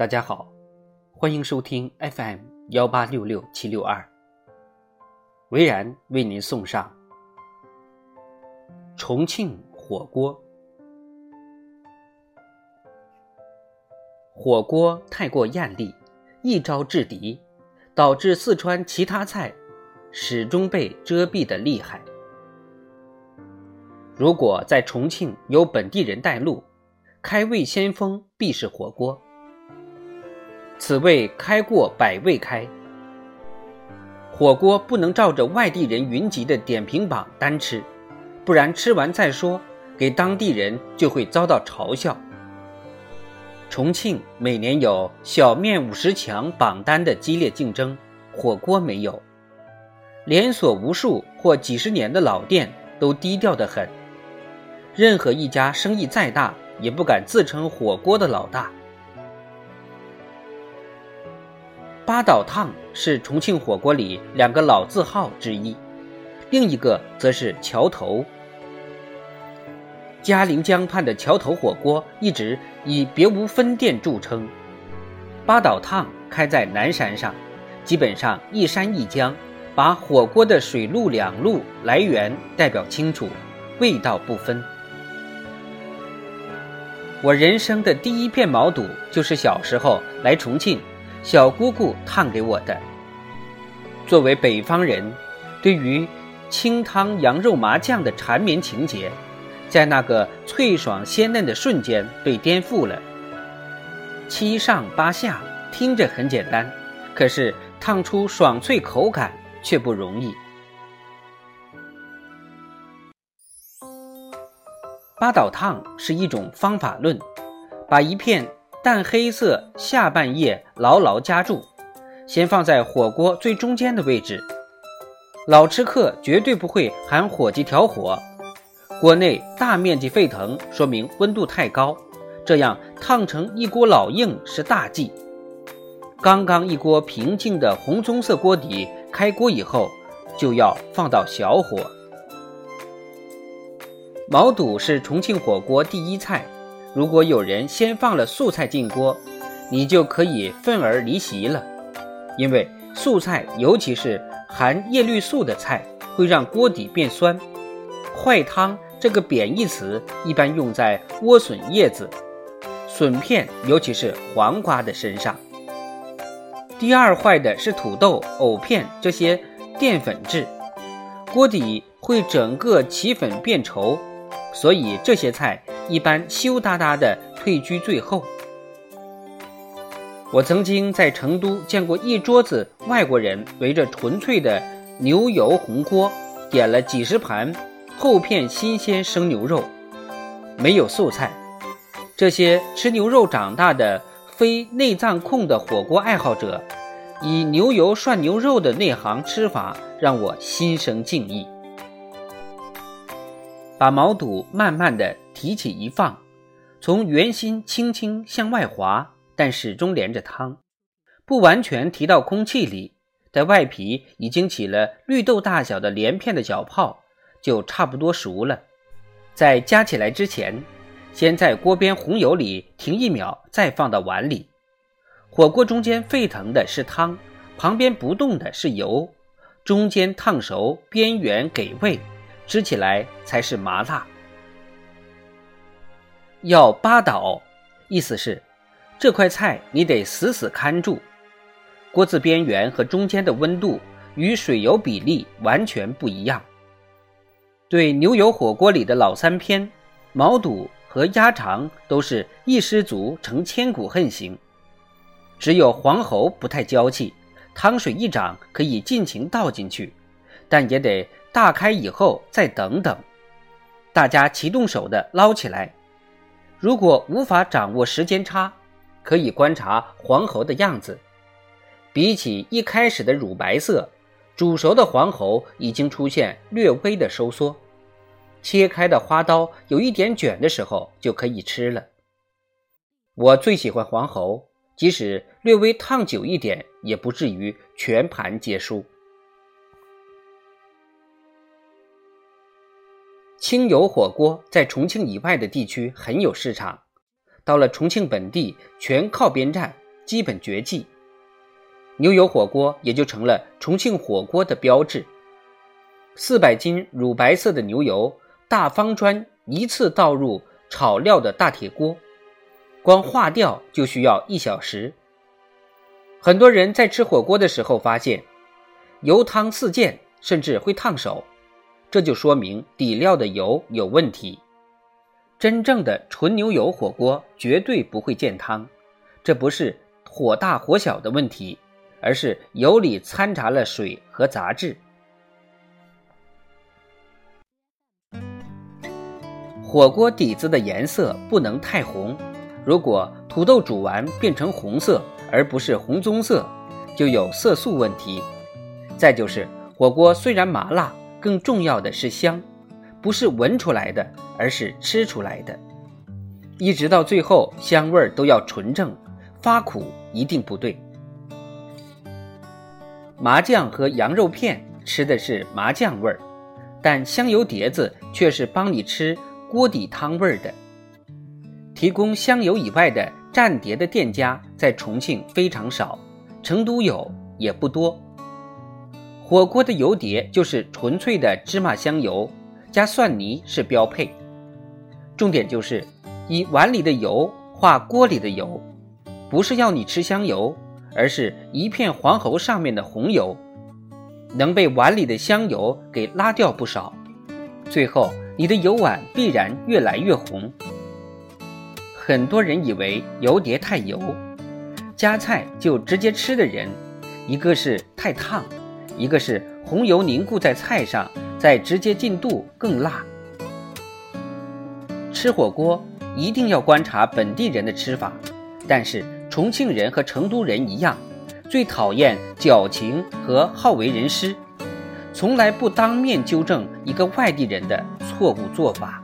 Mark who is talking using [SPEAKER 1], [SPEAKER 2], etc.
[SPEAKER 1] 大家好，欢迎收听 FM 幺八六六七六二。维然为您送上重庆火锅。火锅太过艳丽，一招制敌，导致四川其他菜始终被遮蔽的厉害。如果在重庆有本地人带路，开胃先锋必是火锅。此谓开过百味开。火锅不能照着外地人云集的点评榜单吃，不然吃完再说，给当地人就会遭到嘲笑。重庆每年有“小面五十强”榜单的激烈竞争，火锅没有。连锁无数或几十年的老店都低调得很，任何一家生意再大，也不敢自称火锅的老大。八岛烫是重庆火锅里两个老字号之一，另一个则是桥头。嘉陵江畔的桥头火锅一直以别无分店著称。八岛烫开在南山上，基本上一山一江，把火锅的水陆两路来源代表清楚，味道不分。我人生的第一片毛肚就是小时候来重庆。小姑姑烫给我的。作为北方人，对于清汤羊肉麻酱的缠绵情节，在那个脆爽鲜嫩的瞬间被颠覆了。七上八下听着很简单，可是烫出爽脆口感却不容易。八岛烫是一种方法论，把一片。淡黑色下半叶牢牢夹住，先放在火锅最中间的位置。老吃客绝对不会喊伙计调火，锅内大面积沸腾，说明温度太高，这样烫成一锅老硬是大忌。刚刚一锅平静的红棕色锅底开锅以后，就要放到小火。毛肚是重庆火锅第一菜。如果有人先放了素菜进锅，你就可以愤而离席了，因为素菜，尤其是含叶绿素的菜，会让锅底变酸。坏汤这个贬义词一般用在莴笋叶子、笋片，尤其是黄瓜的身上。第二坏的是土豆、藕片这些淀粉质，锅底会整个起粉变稠，所以这些菜。一般羞答答的退居最后。我曾经在成都见过一桌子外国人围着纯粹的牛油红锅，点了几十盘厚片新鲜生牛肉，没有素菜。这些吃牛肉长大的非内脏控的火锅爱好者，以牛油涮牛肉的内行吃法，让我心生敬意。把毛肚慢慢的提起一放，从圆心轻轻向外滑，但始终连着汤，不完全提到空气里，在外皮已经起了绿豆大小的连片的小泡，就差不多熟了。在夹起来之前，先在锅边红油里停一秒，再放到碗里。火锅中间沸腾的是汤，旁边不动的是油，中间烫熟，边缘给味。吃起来才是麻辣。要八倒，意思是这块菜你得死死看住，锅子边缘和中间的温度与水油比例完全不一样。对牛油火锅里的老三篇，毛肚和鸭肠都是一失足成千古恨型，只有黄喉不太娇气，汤水一涨可以尽情倒进去，但也得。大开以后再等等，大家齐动手的捞起来。如果无法掌握时间差，可以观察黄喉的样子。比起一开始的乳白色，煮熟的黄喉已经出现略微的收缩。切开的花刀有一点卷的时候，就可以吃了。我最喜欢黄喉，即使略微烫久一点，也不至于全盘皆输。清油火锅在重庆以外的地区很有市场，到了重庆本地全靠边站，基本绝技。牛油火锅也就成了重庆火锅的标志。四百斤乳白色的牛油，大方砖一次倒入炒料的大铁锅，光化掉就需要一小时。很多人在吃火锅的时候发现，油汤四溅，甚至会烫手，这就说明底料的油有问题。真正的纯牛油火锅绝对不会见汤，这不是火大火小的问题，而是油里掺杂了水和杂质。火锅底子的颜色不能太红，如果土豆煮完变成红色，而不是红棕色，就有色素问题。再就是火锅虽然麻辣，更重要的是香，不是闻出来的，而是吃出来的。一直到最后，香味儿都要纯正，发苦一定不对。麻酱和羊肉片吃的是麻酱味儿，但香油碟子却是帮你吃锅底汤味儿的。提供香油以外的。蘸碟的店家在重庆非常少，成都有也不多。火锅的油碟就是纯粹的芝麻香油，加蒜泥是标配。重点就是以碗里的油化锅里的油，不是要你吃香油，而是一片黄喉上面的红油，能被碗里的香油给拉掉不少。最后你的油碗必然越来越红。很多人以为油碟太油，夹菜就直接吃的人，一个是太烫，一个是红油凝固在菜上，再直接进肚更辣。吃火锅一定要观察本地人的吃法，但是重庆人和成都人一样，最讨厌矫情和好为人师，从来不当面纠正一个外地人的错误做法。